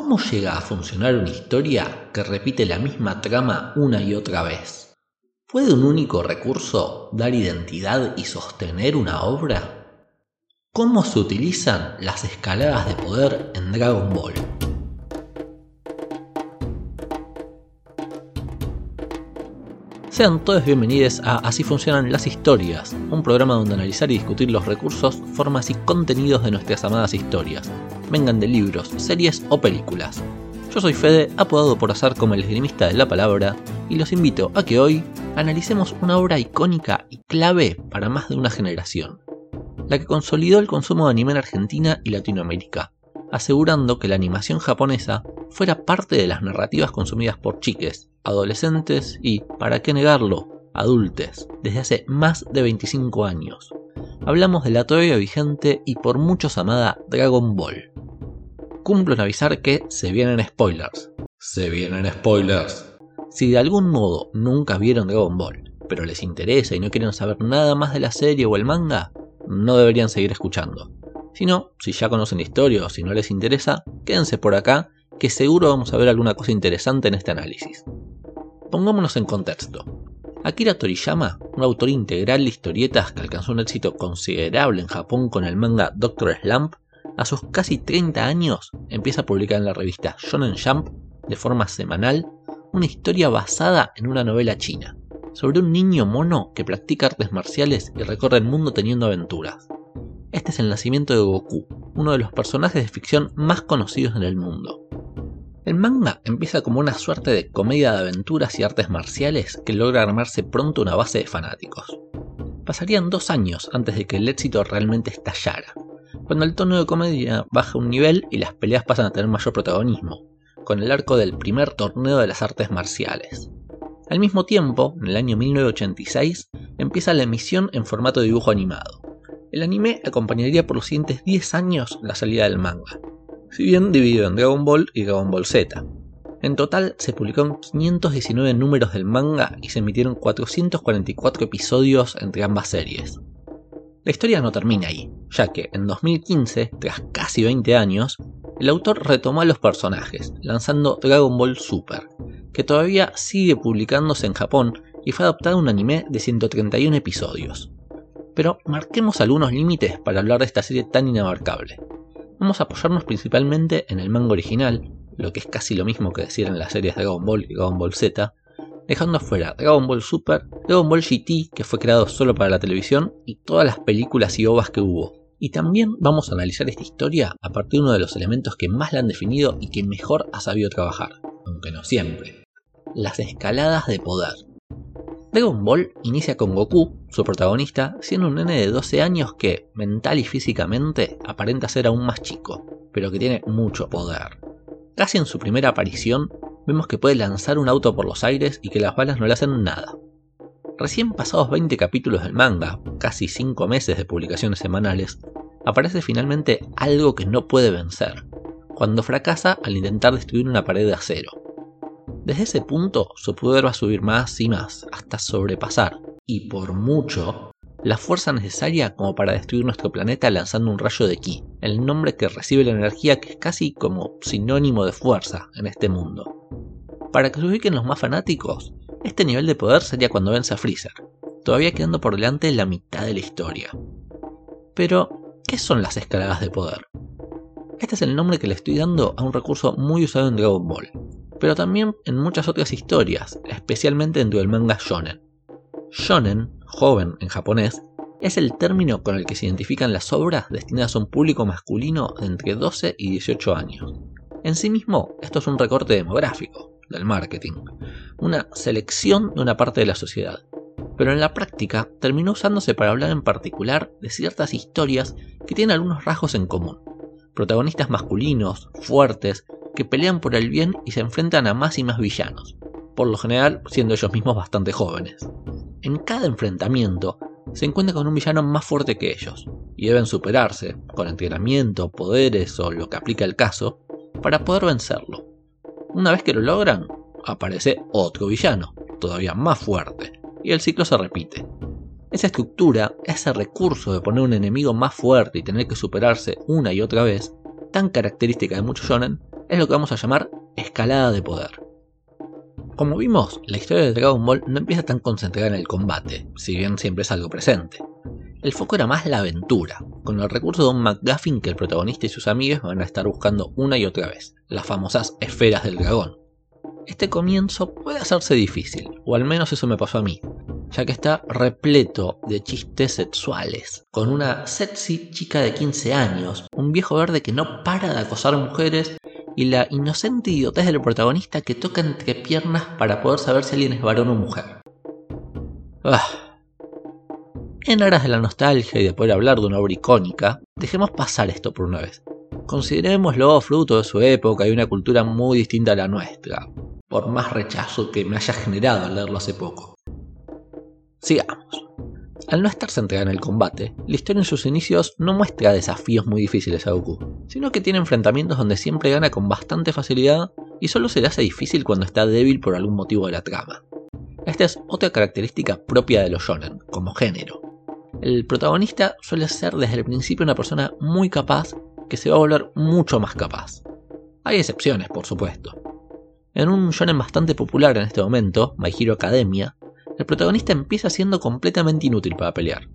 ¿Cómo llega a funcionar una historia que repite la misma trama una y otra vez? ¿Puede un único recurso dar identidad y sostener una obra? ¿Cómo se utilizan las escaladas de poder en Dragon Ball? Sean todos bienvenidos a Así funcionan las historias, un programa donde analizar y discutir los recursos, formas y contenidos de nuestras amadas historias, vengan de libros, series o películas. Yo soy Fede, apodado por azar como el esgrimista de la palabra, y los invito a que hoy analicemos una obra icónica y clave para más de una generación, la que consolidó el consumo de anime en Argentina y Latinoamérica, asegurando que la animación japonesa fuera parte de las narrativas consumidas por chiques, adolescentes y, para qué negarlo, adultes, desde hace más de 25 años. Hablamos de la todavía vigente y por muchos amada Dragon Ball. Cumplo en avisar que se vienen spoilers. Se vienen spoilers. Si de algún modo nunca vieron Dragon Ball, pero les interesa y no quieren saber nada más de la serie o el manga, no deberían seguir escuchando. Si no, si ya conocen la historia o si no les interesa, quédense por acá, que seguro vamos a ver alguna cosa interesante en este análisis. Pongámonos en contexto. Akira Toriyama, un autor integral de historietas que alcanzó un éxito considerable en Japón con el manga Doctor Slump, a sus casi 30 años empieza a publicar en la revista Shonen Jump, de forma semanal, una historia basada en una novela china, sobre un niño mono que practica artes marciales y recorre el mundo teniendo aventuras. Este es el nacimiento de Goku, uno de los personajes de ficción más conocidos en el mundo. El manga empieza como una suerte de comedia de aventuras y artes marciales que logra armarse pronto una base de fanáticos. Pasarían dos años antes de que el éxito realmente estallara, cuando el tono de comedia baja un nivel y las peleas pasan a tener mayor protagonismo, con el arco del primer torneo de las artes marciales. Al mismo tiempo, en el año 1986, empieza la emisión en formato de dibujo animado, el anime acompañaría por los siguientes 10 años la salida del manga, si bien dividido en Dragon Ball y Dragon Ball Z. En total se publicaron 519 números del manga y se emitieron 444 episodios entre ambas series. La historia no termina ahí, ya que en 2015, tras casi 20 años, el autor retomó a los personajes, lanzando Dragon Ball Super, que todavía sigue publicándose en Japón y fue adaptado a un anime de 131 episodios pero marquemos algunos límites para hablar de esta serie tan inabarcable. Vamos a apoyarnos principalmente en el manga original, lo que es casi lo mismo que decir en las series Dragon Ball y Dragon Ball Z, dejando afuera Dragon Ball Super, Dragon Ball GT, que fue creado solo para la televisión, y todas las películas y ovas que hubo. Y también vamos a analizar esta historia a partir de uno de los elementos que más la han definido y que mejor ha sabido trabajar, aunque no siempre. Las escaladas de poder. Dragon Ball inicia con Goku, su protagonista, siendo un nene de 12 años que, mental y físicamente, aparenta ser aún más chico, pero que tiene mucho poder. Casi en su primera aparición, vemos que puede lanzar un auto por los aires y que las balas no le hacen nada. Recién pasados 20 capítulos del manga, casi 5 meses de publicaciones semanales, aparece finalmente algo que no puede vencer, cuando fracasa al intentar destruir una pared de acero. Desde ese punto, su poder va a subir más y más, hasta sobrepasar, y por mucho, la fuerza necesaria como para destruir nuestro planeta lanzando un rayo de ki, el nombre que recibe la energía que es casi como sinónimo de fuerza en este mundo. Para que se ubiquen los más fanáticos, este nivel de poder sería cuando vence a Freezer, todavía quedando por delante la mitad de la historia. Pero, ¿qué son las escaladas de poder? Este es el nombre que le estoy dando a un recurso muy usado en Dragon Ball, pero también en muchas otras historias, especialmente dentro del manga shonen. Shonen, joven en japonés, es el término con el que se identifican las obras destinadas a un público masculino de entre 12 y 18 años. En sí mismo, esto es un recorte demográfico del marketing, una selección de una parte de la sociedad, pero en la práctica terminó usándose para hablar en particular de ciertas historias que tienen algunos rasgos en común. Protagonistas masculinos, fuertes, que pelean por el bien y se enfrentan a más y más villanos, por lo general siendo ellos mismos bastante jóvenes. En cada enfrentamiento se encuentran con un villano más fuerte que ellos, y deben superarse, con entrenamiento, poderes o lo que aplica el caso, para poder vencerlo. Una vez que lo logran, aparece otro villano, todavía más fuerte, y el ciclo se repite. Esa estructura, ese recurso de poner un enemigo más fuerte y tener que superarse una y otra vez, tan característica de muchos shonen, es lo que vamos a llamar escalada de poder. Como vimos, la historia de Dragon Ball no empieza tan concentrada en el combate, si bien siempre es algo presente. El foco era más la aventura, con el recurso de un McGuffin que el protagonista y sus amigos van a estar buscando una y otra vez, las famosas esferas del dragón. Este comienzo puede hacerse difícil, o al menos eso me pasó a mí, ya que está repleto de chistes sexuales, con una sexy chica de 15 años, un viejo verde que no para de acosar mujeres y la inocente idiotez del protagonista que toca entre piernas para poder saber si alguien es varón o mujer. Ah. En aras de la nostalgia y de poder hablar de una obra icónica, dejemos pasar esto por una vez. Considerémoslo fruto de su época y una cultura muy distinta a la nuestra, por más rechazo que me haya generado al leerlo hace poco. Sigamos. Al no estar centrada en el combate, la historia en sus inicios no muestra desafíos muy difíciles a Goku, sino que tiene enfrentamientos donde siempre gana con bastante facilidad y solo se le hace difícil cuando está débil por algún motivo de la trama. Esta es otra característica propia de los shonen, como género. El protagonista suele ser desde el principio una persona muy capaz que se va a volver mucho más capaz. Hay excepciones, por supuesto. En un shonen bastante popular en este momento, My Academia, el protagonista empieza siendo completamente inútil para pelear.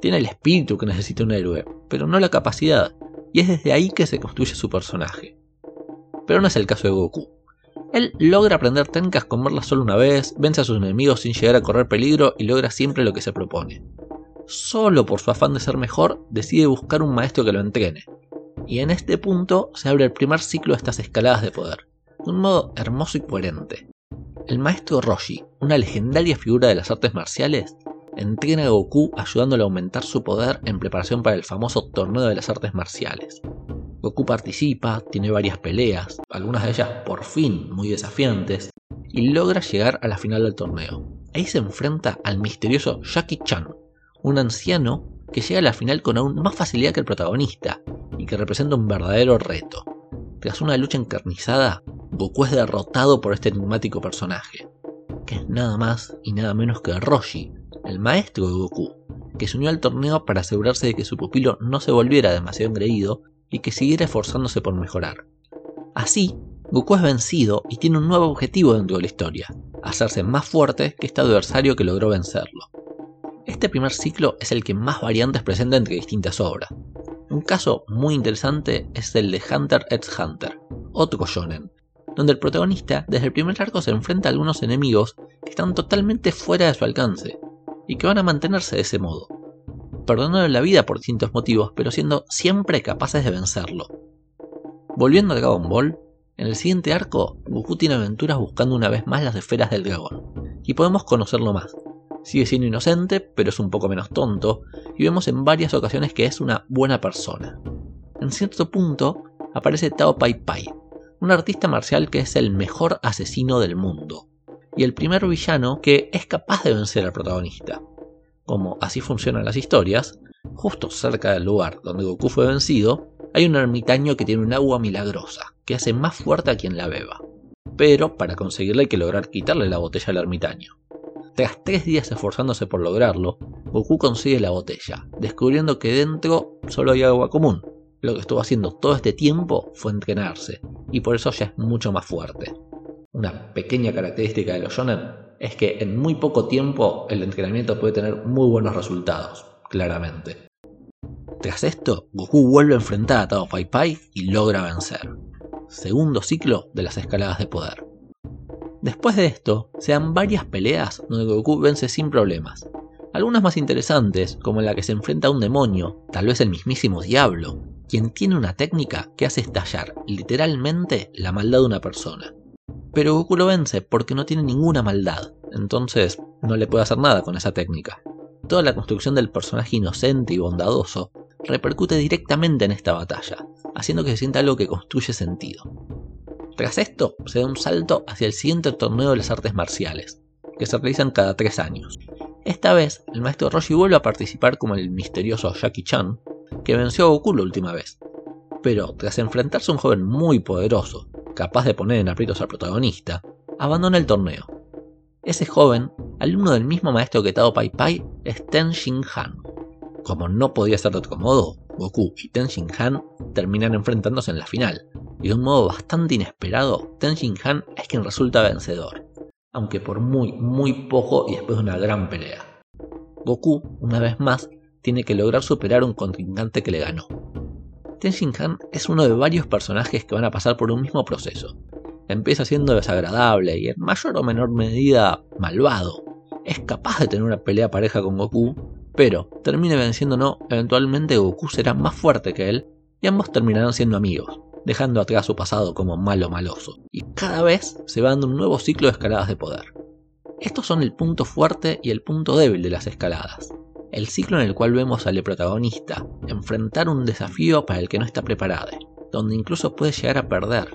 Tiene el espíritu que necesita un héroe, pero no la capacidad, y es desde ahí que se construye su personaje. Pero no es el caso de Goku. Él logra aprender técnicas con verlas solo una vez, vence a sus enemigos sin llegar a correr peligro y logra siempre lo que se propone. Solo por su afán de ser mejor, decide buscar un maestro que lo entrene. Y en este punto se abre el primer ciclo de estas escaladas de poder, de un modo hermoso y coherente. El maestro Roshi, una legendaria figura de las artes marciales, entrena a Goku ayudándole a aumentar su poder en preparación para el famoso torneo de las artes marciales. Goku participa, tiene varias peleas, algunas de ellas por fin muy desafiantes, y logra llegar a la final del torneo. Ahí se enfrenta al misterioso Jackie Chan, un anciano que llega a la final con aún más facilidad que el protagonista y que representa un verdadero reto. Tras una lucha encarnizada, Goku es derrotado por este enigmático personaje, que es nada más y nada menos que Roshi, el maestro de Goku, que se unió al torneo para asegurarse de que su pupilo no se volviera demasiado engreído y que siguiera esforzándose por mejorar. Así, Goku es vencido y tiene un nuevo objetivo dentro de la historia, hacerse más fuerte que este adversario que logró vencerlo. Este primer ciclo es el que más variantes presenta entre distintas obras, un caso muy interesante es el de Hunter x Hunter, otro shonen, donde el protagonista desde el primer arco se enfrenta a algunos enemigos que están totalmente fuera de su alcance, y que van a mantenerse de ese modo, perdonándole la vida por distintos motivos, pero siendo siempre capaces de vencerlo. Volviendo a Dragon Ball, en el siguiente arco, Goku tiene aventuras buscando una vez más las esferas del dragón, y podemos conocerlo más, Sigue siendo inocente, pero es un poco menos tonto, y vemos en varias ocasiones que es una buena persona. En cierto punto, aparece Tao Pai Pai, un artista marcial que es el mejor asesino del mundo, y el primer villano que es capaz de vencer al protagonista. Como así funcionan las historias, justo cerca del lugar donde Goku fue vencido, hay un ermitaño que tiene un agua milagrosa, que hace más fuerte a quien la beba. Pero para conseguirle hay que lograr quitarle la botella al ermitaño. Tras tres días esforzándose por lograrlo, Goku consigue la botella, descubriendo que dentro solo hay agua común. Lo que estuvo haciendo todo este tiempo fue entrenarse, y por eso ya es mucho más fuerte. Una pequeña característica de los shonen es que en muy poco tiempo el entrenamiento puede tener muy buenos resultados, claramente. Tras esto, Goku vuelve a enfrentar a Tao Pai Pai y logra vencer. Segundo ciclo de las escaladas de poder. Después de esto, se dan varias peleas donde Goku vence sin problemas. Algunas más interesantes, como la que se enfrenta a un demonio, tal vez el mismísimo diablo, quien tiene una técnica que hace estallar literalmente la maldad de una persona. Pero Goku lo vence porque no tiene ninguna maldad, entonces no le puede hacer nada con esa técnica. Toda la construcción del personaje inocente y bondadoso repercute directamente en esta batalla, haciendo que se sienta algo que construye sentido. Tras esto, se da un salto hacia el siguiente torneo de las artes marciales, que se realizan cada tres años. Esta vez, el maestro Roshi vuelve a participar como el misterioso Jackie Chan, que venció a Goku la última vez. Pero tras enfrentarse a un joven muy poderoso, capaz de poner en aprietos al protagonista, abandona el torneo. Ese joven, alumno del mismo maestro que Tao Pai Pai, es Ten Shin Han. Como no podía ser de otro modo, Goku y Ten Shin Han terminan enfrentándose en la final, y de un modo bastante inesperado, Tenshin Han es quien resulta vencedor, aunque por muy, muy poco y después de una gran pelea. Goku, una vez más, tiene que lograr superar un contrincante que le ganó. Han es uno de varios personajes que van a pasar por un mismo proceso. Empieza siendo desagradable y en mayor o menor medida malvado. Es capaz de tener una pelea pareja con Goku, pero termine venciéndolo, eventualmente Goku será más fuerte que él y ambos terminarán siendo amigos, dejando atrás su pasado como malo maloso. Y cada vez se va dando un nuevo ciclo de escaladas de poder. Estos son el punto fuerte y el punto débil de las escaladas el ciclo en el cual vemos al protagonista enfrentar un desafío para el que no está preparado, donde incluso puede llegar a perder,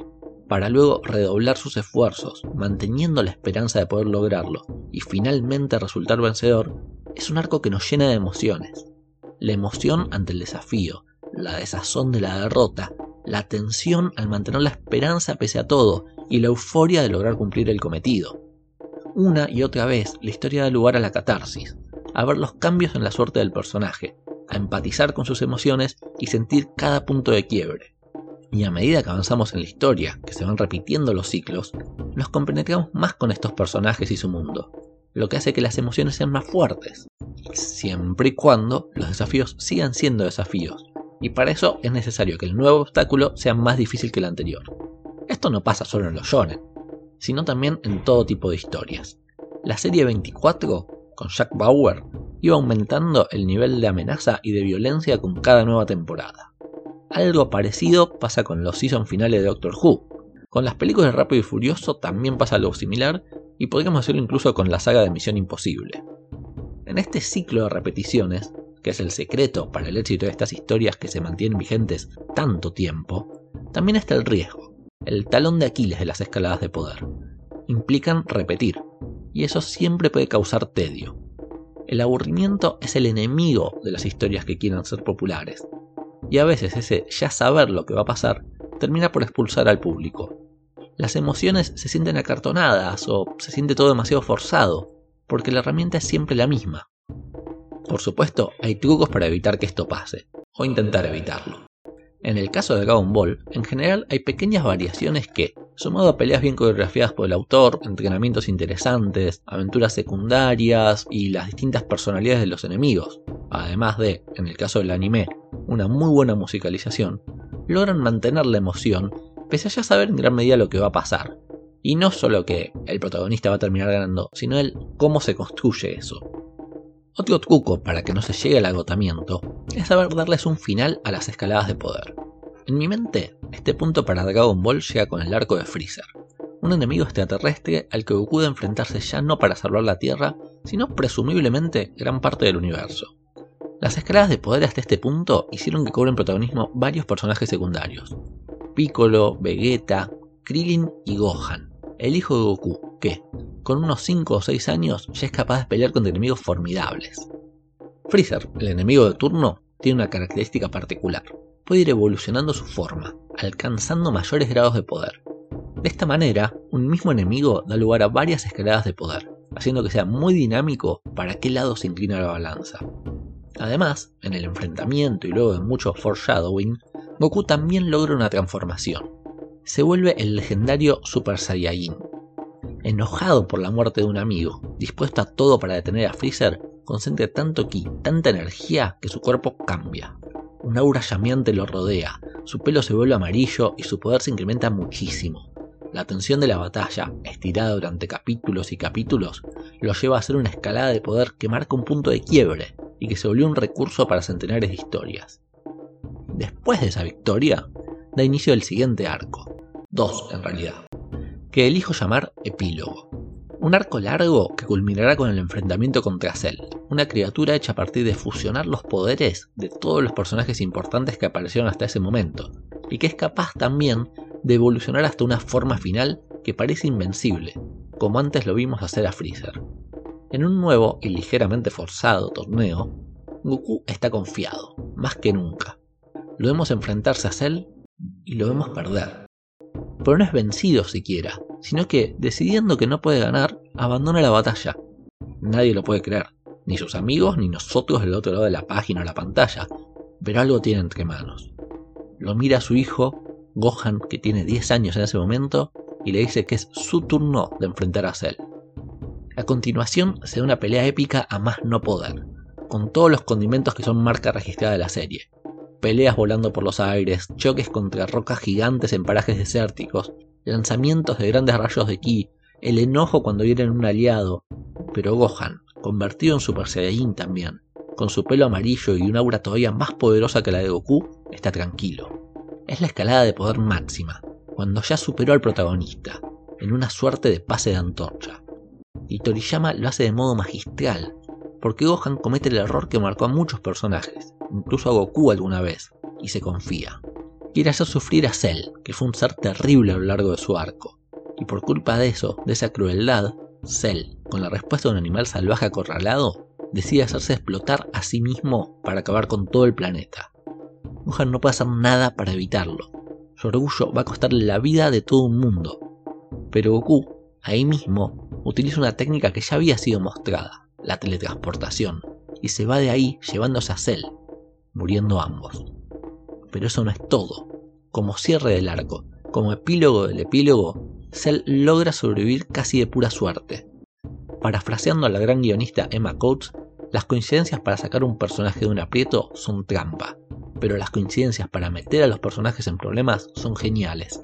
para luego redoblar sus esfuerzos, manteniendo la esperanza de poder lograrlo y finalmente resultar vencedor, es un arco que nos llena de emociones. La emoción ante el desafío, la desazón de la derrota, la tensión al mantener la esperanza pese a todo y la euforia de lograr cumplir el cometido. Una y otra vez la historia da lugar a la catarsis, a ver los cambios en la suerte del personaje, a empatizar con sus emociones y sentir cada punto de quiebre. Y a medida que avanzamos en la historia, que se van repitiendo los ciclos, nos compenetramos más con estos personajes y su mundo, lo que hace que las emociones sean más fuertes, siempre y cuando los desafíos sigan siendo desafíos, y para eso es necesario que el nuevo obstáculo sea más difícil que el anterior. Esto no pasa solo en los shonen, sino también en todo tipo de historias. La serie 24 con Jack Bauer, iba aumentando el nivel de amenaza y de violencia con cada nueva temporada. Algo parecido pasa con los season finales de Doctor Who. Con las películas de Rápido y Furioso también pasa algo similar y podríamos hacerlo incluso con la saga de Misión Imposible. En este ciclo de repeticiones, que es el secreto para el éxito de estas historias que se mantienen vigentes tanto tiempo, también está el riesgo, el talón de Aquiles de las escaladas de poder. Implican repetir, y eso siempre puede causar tedio. El aburrimiento es el enemigo de las historias que quieran ser populares, y a veces ese ya saber lo que va a pasar termina por expulsar al público. Las emociones se sienten acartonadas o se siente todo demasiado forzado, porque la herramienta es siempre la misma. Por supuesto, hay trucos para evitar que esto pase, o intentar evitarlo. En el caso de Dragon Ball, en general hay pequeñas variaciones que, sumado a peleas bien coreografiadas por el autor, entrenamientos interesantes, aventuras secundarias y las distintas personalidades de los enemigos, además de, en el caso del anime, una muy buena musicalización, logran mantener la emoción pese a ya saber en gran medida lo que va a pasar. Y no solo que el protagonista va a terminar ganando, sino el cómo se construye eso. Otro truco para que no se llegue al agotamiento es saber darles un final a las escaladas de poder. En mi mente, este punto para Dragon Ball llega con el arco de Freezer, un enemigo extraterrestre al que Goku debe enfrentarse ya no para salvar la Tierra, sino presumiblemente gran parte del universo. Las escaladas de poder hasta este punto hicieron que cobren protagonismo varios personajes secundarios. Piccolo, Vegeta, Krillin y Gohan, el hijo de Goku, que, con unos 5 o 6 años, ya es capaz de pelear contra enemigos formidables. Freezer, el enemigo de turno, tiene una característica particular. Puede ir evolucionando su forma, alcanzando mayores grados de poder. De esta manera, un mismo enemigo da lugar a varias escaladas de poder, haciendo que sea muy dinámico para qué lado se inclina la balanza. Además, en el enfrentamiento y luego de mucho foreshadowing, Goku también logra una transformación, se vuelve el legendario Super Saiyajin. Enojado por la muerte de un amigo, dispuesto a todo para detener a Freezer, concentra tanto ki, tanta energía que su cuerpo cambia. Un aura llameante lo rodea, su pelo se vuelve amarillo y su poder se incrementa muchísimo. La tensión de la batalla, estirada durante capítulos y capítulos, lo lleva a hacer una escalada de poder que marca un punto de quiebre y que se volvió un recurso para centenares de historias. Después de esa victoria, da inicio el siguiente arco, dos en realidad, que elijo llamar epílogo. Un arco largo que culminará con el enfrentamiento contra Cell, una criatura hecha a partir de fusionar los poderes de todos los personajes importantes que aparecieron hasta ese momento, y que es capaz también de evolucionar hasta una forma final que parece invencible, como antes lo vimos hacer a Freezer. En un nuevo y ligeramente forzado torneo, Goku está confiado, más que nunca. Lo vemos enfrentarse a Cell y lo vemos perder pero no es vencido siquiera, sino que, decidiendo que no puede ganar, abandona la batalla. Nadie lo puede creer, ni sus amigos ni nosotros del otro lado de la página o la pantalla, pero algo tiene entre manos. Lo mira a su hijo Gohan, que tiene 10 años en ese momento, y le dice que es su turno de enfrentar a Cell. A continuación se da una pelea épica a más no poder, con todos los condimentos que son marca registrada de la serie. Peleas volando por los aires, choques contra rocas gigantes en parajes desérticos, lanzamientos de grandes rayos de ki, el enojo cuando vienen un aliado, pero Gohan, convertido en Super Saiyajin también, con su pelo amarillo y una aura todavía más poderosa que la de Goku, está tranquilo. Es la escalada de poder máxima, cuando ya superó al protagonista, en una suerte de pase de antorcha. Y Toriyama lo hace de modo magistral, porque Gohan comete el error que marcó a muchos personajes, incluso a Goku alguna vez, y se confía. Quiere hacer sufrir a Cell, que fue un ser terrible a lo largo de su arco, y por culpa de eso, de esa crueldad, Cell, con la respuesta de un animal salvaje acorralado, decide hacerse explotar a sí mismo para acabar con todo el planeta. Gohan no puede hacer nada para evitarlo. Su orgullo va a costarle la vida de todo un mundo. Pero Goku, ahí mismo, utiliza una técnica que ya había sido mostrada, la teletransportación, y se va de ahí llevándose a Cell, muriendo ambos. Pero eso no es todo. Como cierre del arco, como epílogo del epílogo, Cell logra sobrevivir casi de pura suerte. Parafraseando a la gran guionista Emma Coates, las coincidencias para sacar un personaje de un aprieto son trampa, pero las coincidencias para meter a los personajes en problemas son geniales.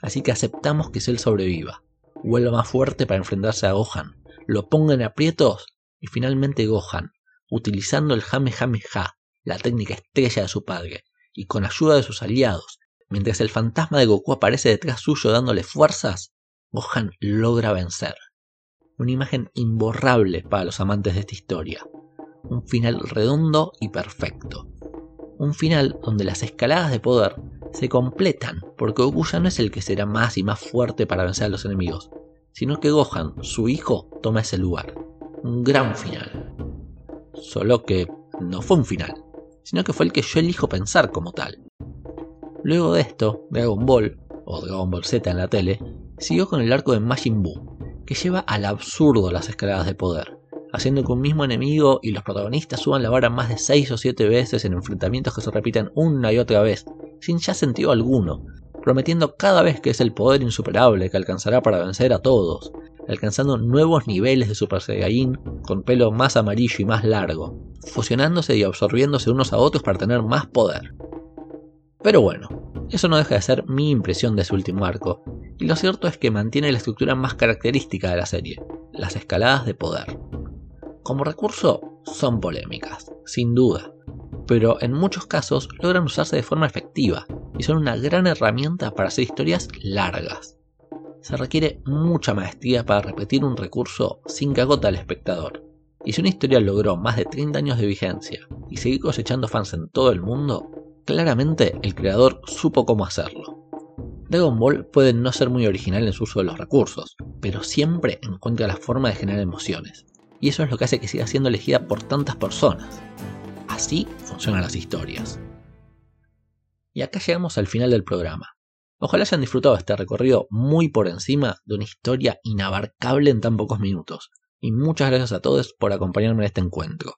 Así que aceptamos que Cell sobreviva, vuelva más fuerte para enfrentarse a Gohan, lo ponga en aprietos y finalmente Gohan, utilizando el Jame Jame Ja, la técnica estrella de su padre, y con ayuda de sus aliados, mientras el fantasma de Goku aparece detrás suyo dándole fuerzas, Gohan logra vencer. Una imagen imborrable para los amantes de esta historia un final redondo y perfecto. Un final donde las escaladas de poder se completan, porque Goku ya no es el que será más y más fuerte para vencer a los enemigos, sino que Gohan, su hijo, toma ese lugar. Un gran final. Solo que no fue un final, sino que fue el que yo elijo pensar como tal. Luego de esto, Dragon Ball, o Dragon Ball Z en la tele, siguió con el arco de Majin Buu, que lleva al absurdo las escaladas de poder, haciendo que un mismo enemigo y los protagonistas suban la vara más de 6 o 7 veces en enfrentamientos que se repiten una y otra vez, sin ya sentido alguno, prometiendo cada vez que es el poder insuperable que alcanzará para vencer a todos, alcanzando nuevos niveles de Super Saiyajin con pelo más amarillo y más largo, fusionándose y absorbiéndose unos a otros para tener más poder. Pero bueno, eso no deja de ser mi impresión de ese último arco, y lo cierto es que mantiene la estructura más característica de la serie, las escaladas de poder. Como recurso, son polémicas, sin duda, pero en muchos casos logran usarse de forma efectiva y son una gran herramienta para hacer historias largas. Se requiere mucha maestría para repetir un recurso sin que agote al espectador. Y si una historia logró más de 30 años de vigencia y seguir cosechando fans en todo el mundo, claramente el creador supo cómo hacerlo. Dragon Ball puede no ser muy original en su uso de los recursos, pero siempre encuentra la forma de generar emociones, y eso es lo que hace que siga siendo elegida por tantas personas. Así funcionan las historias. Y acá llegamos al final del programa. Ojalá hayan disfrutado este recorrido muy por encima de una historia inabarcable en tan pocos minutos. Y muchas gracias a todos por acompañarme en este encuentro.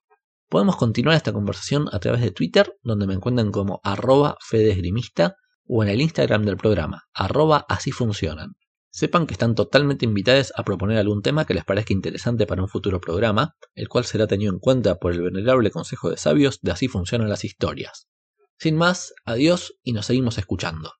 Podemos continuar esta conversación a través de Twitter, donde me encuentran como arroba fedesgrimista, o en el Instagram del programa, arroba así funcionan. Sepan que están totalmente invitados a proponer algún tema que les parezca interesante para un futuro programa, el cual será tenido en cuenta por el venerable Consejo de Sabios de Así Funcionan las Historias. Sin más, adiós y nos seguimos escuchando.